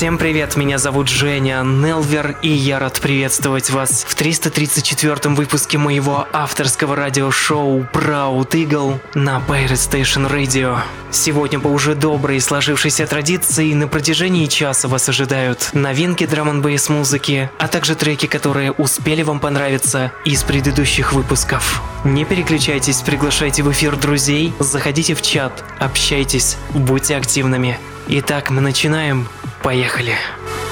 Всем привет, меня зовут Женя Нелвер, и я рад приветствовать вас в 334 выпуске моего авторского радиошоу Proud Eagle на Pirate Station Radio. Сегодня по уже доброй сложившейся традиции на протяжении часа вас ожидают новинки драм н музыки, а также треки, которые успели вам понравиться из предыдущих выпусков. Не переключайтесь, приглашайте в эфир друзей, заходите в чат, общайтесь, будьте активными. Итак, мы начинаем. Поехали. Поехали.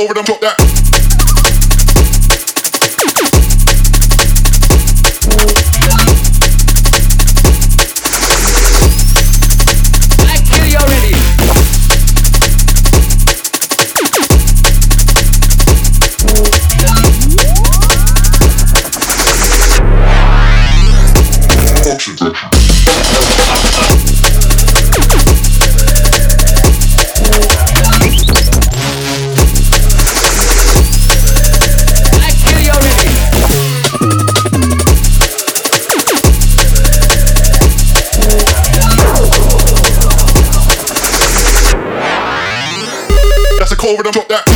Cold rhythm, drop that. Over them, drop that.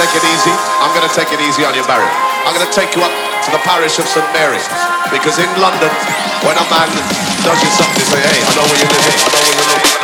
Take it easy. I'm going to take it easy on you, Barry. I'm going to take you up to the parish of St Mary's. Because in London, when a man does you something, say, hey, I know where you live, I know where you live,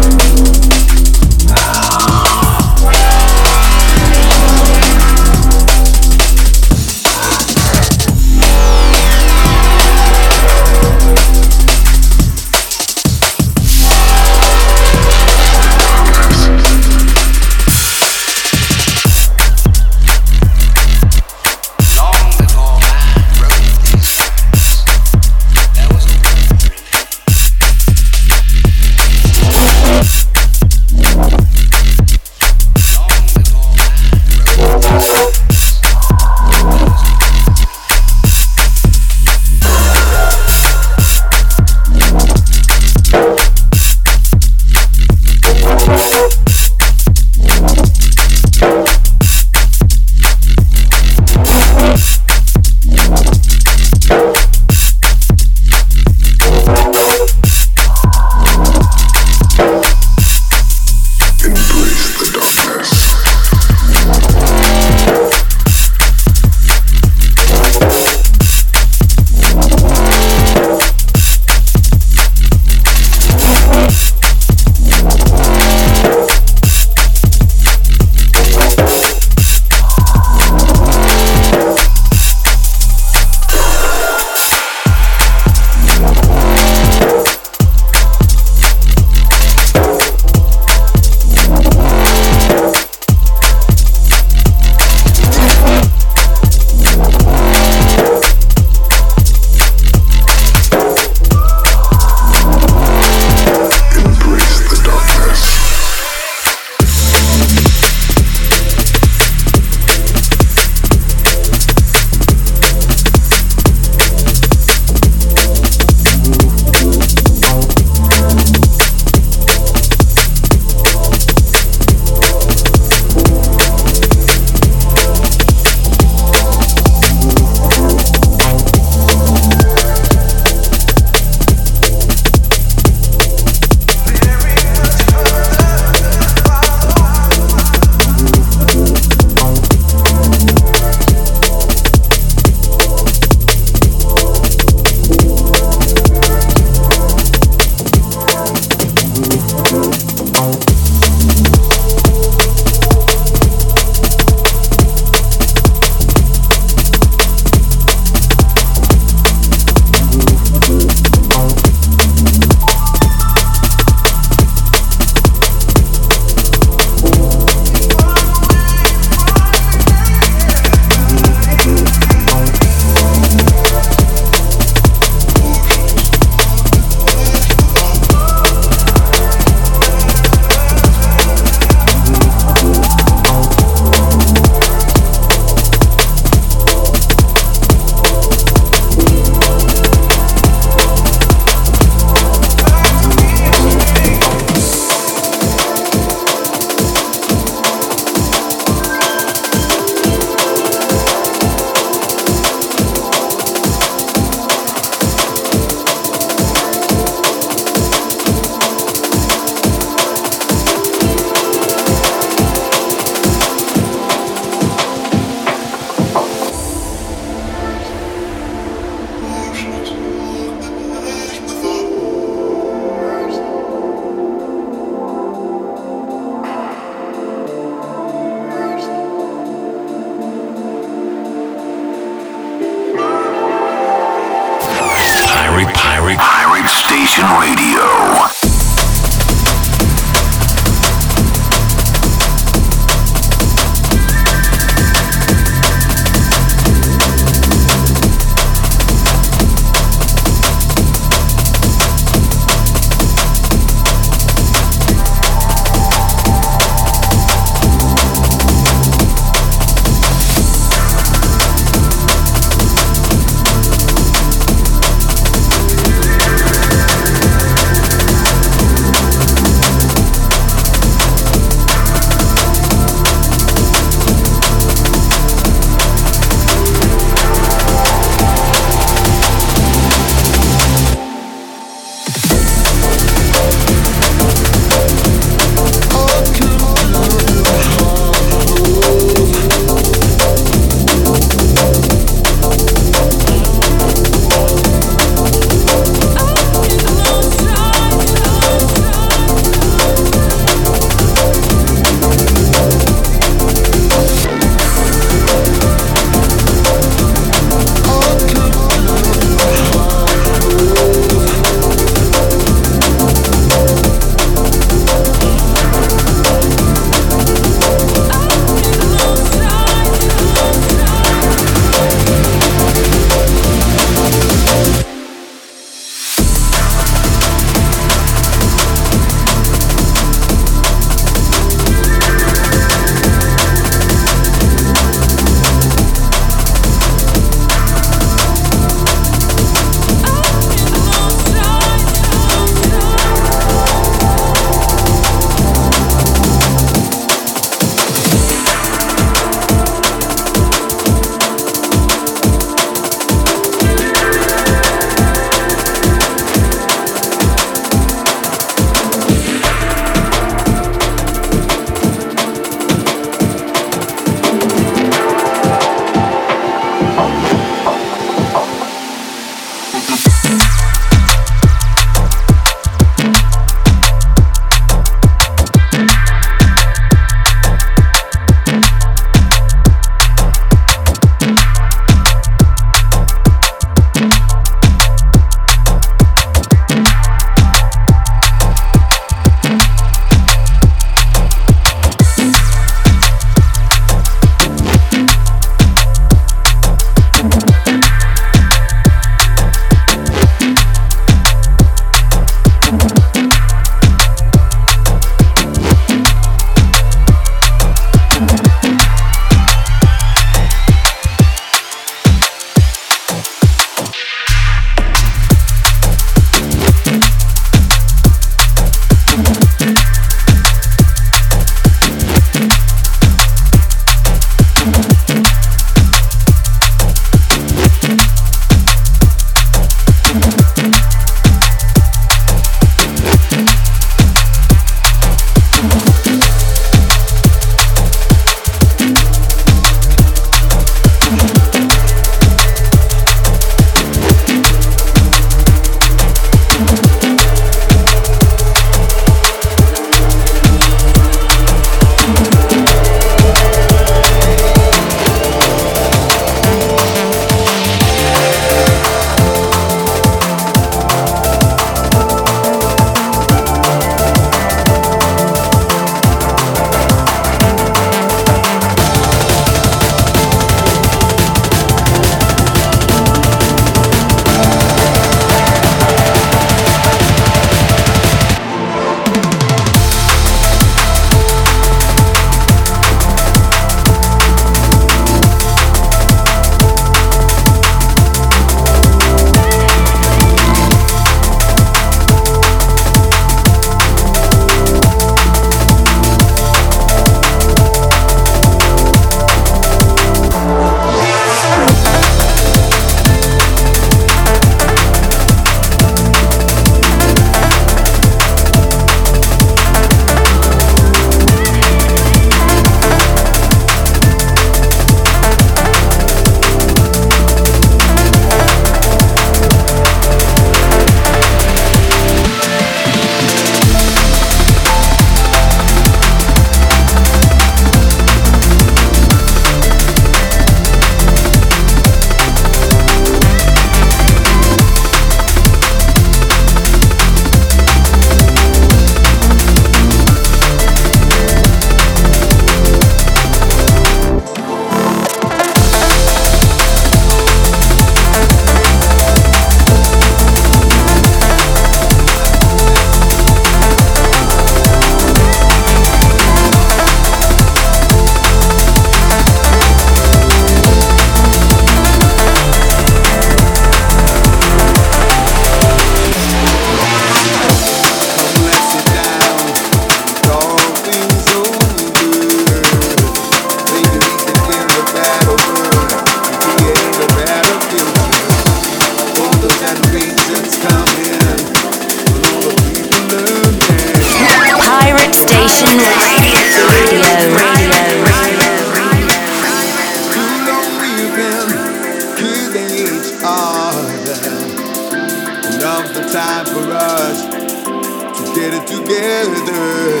together.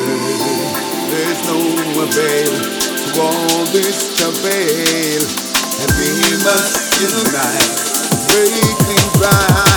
There's no avail to all this travail, and we must unite, breaking right.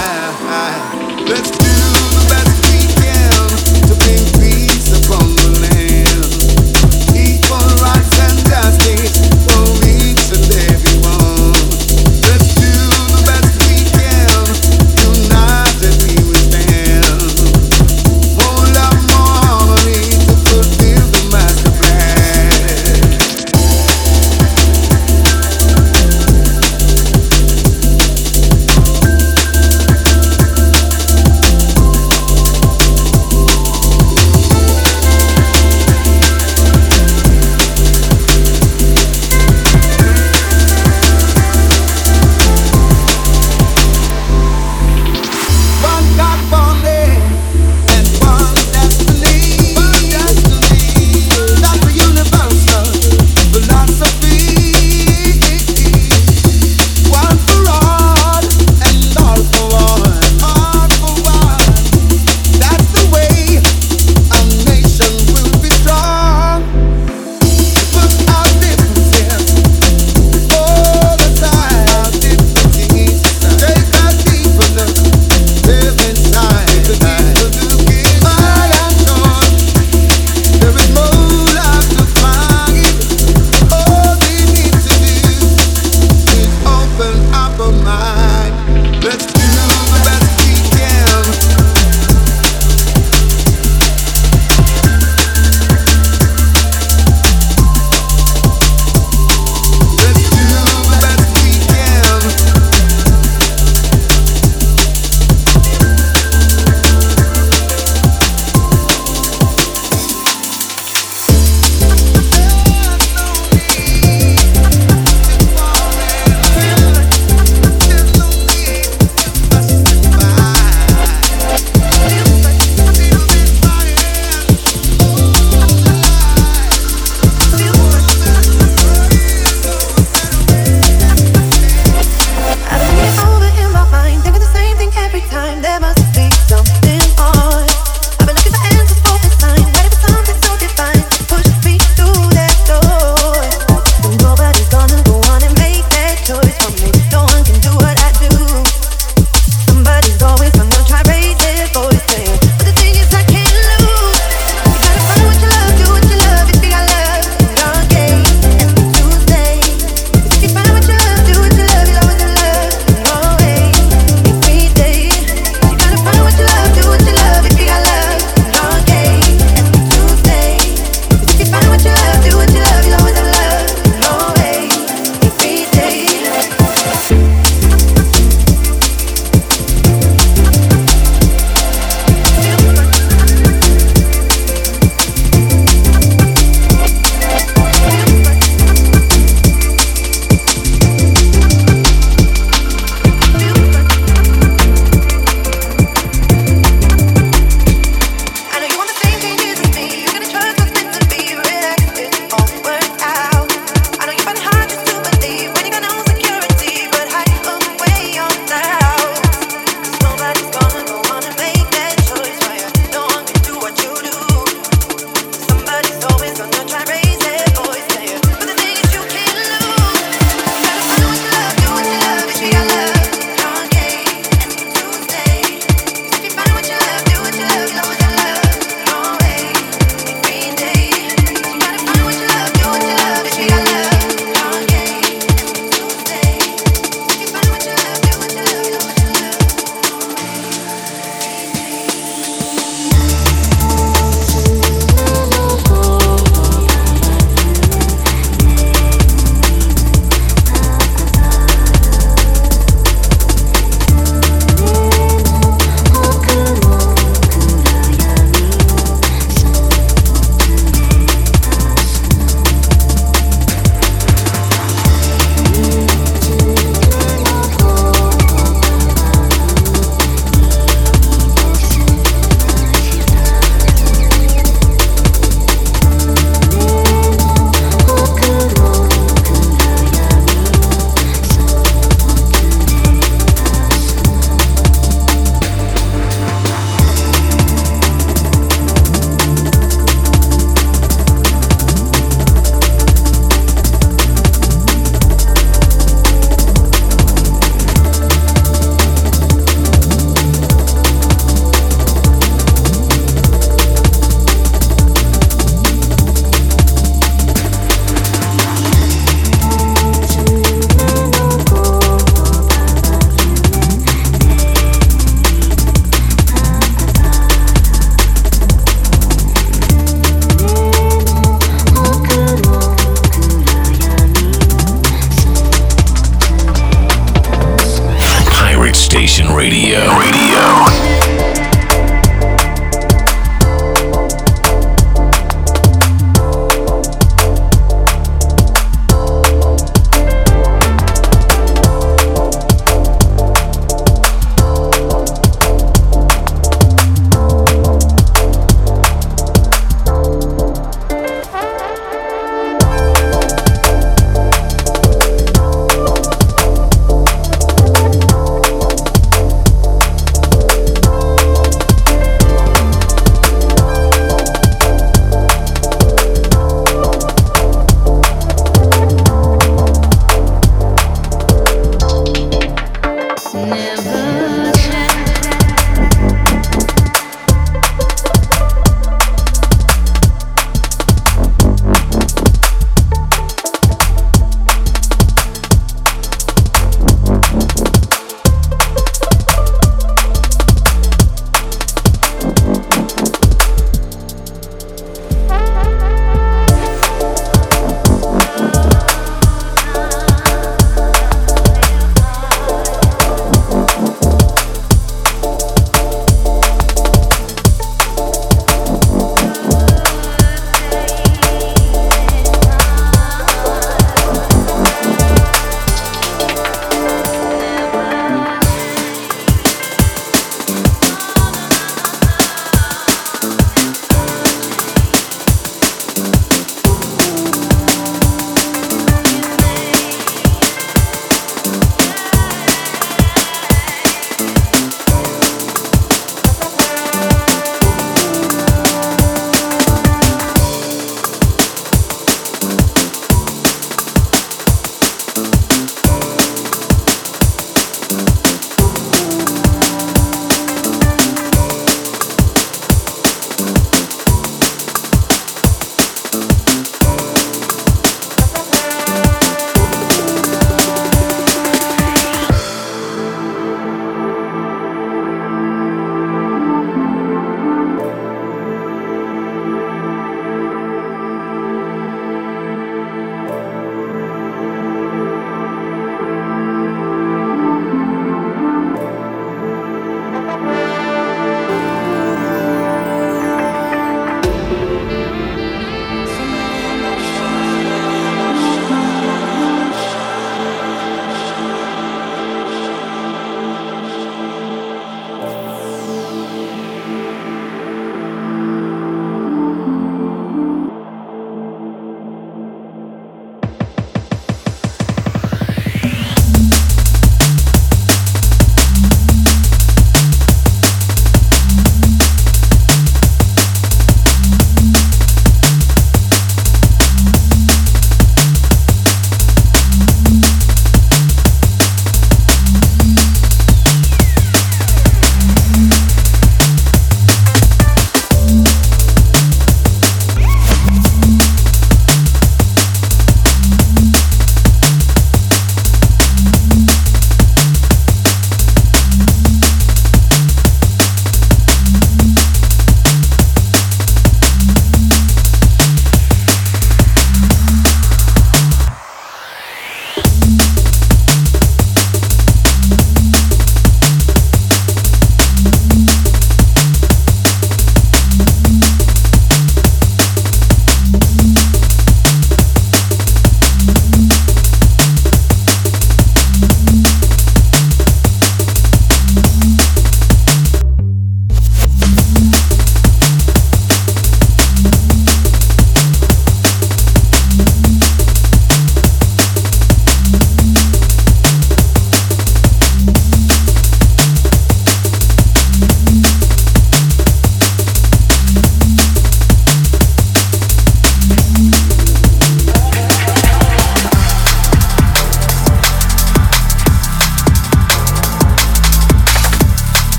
Station Radio. Radio.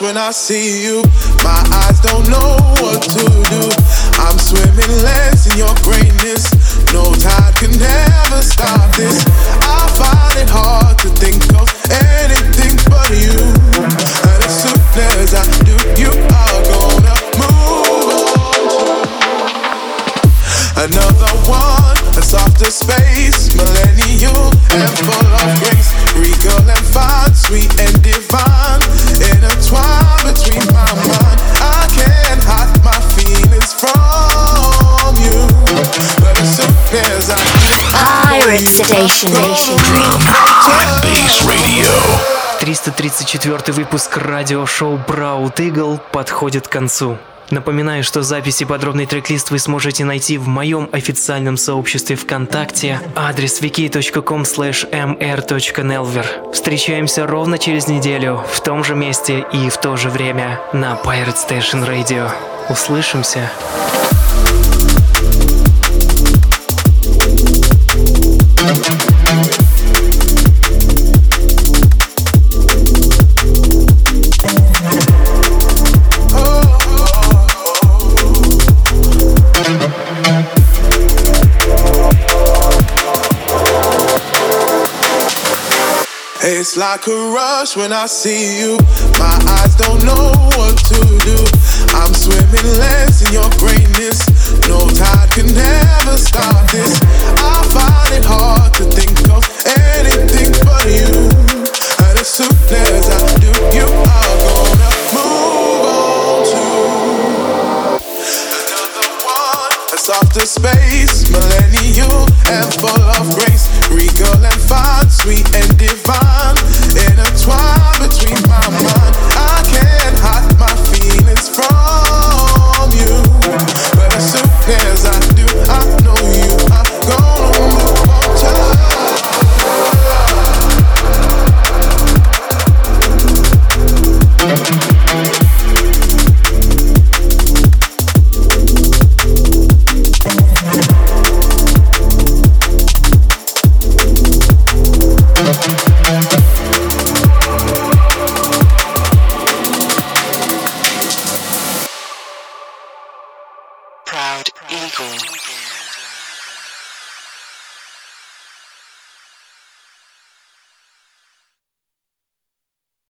When I see you. 334 выпуск радиошоу Proud Eagle подходит к концу. Напоминаю, что записи и подробный трек-лист вы сможете найти в моем официальном сообществе ВКонтакте, адрес wiki.com mr.nelver. Встречаемся ровно через неделю, в том же месте и в то же время на Pirate Station Radio. Услышимся! It's like a rush when I see you. My eyes don't know what to do. I'm swimming less in your greatness. No tide can ever stop this. I find it hard to think of anything but you. And as soon as I do, you are gonna one. A softer space, millennial and full of grace, regal and fine, sweet and divine, intertwined between my mind. I can't hide my feelings from you, but as soon as I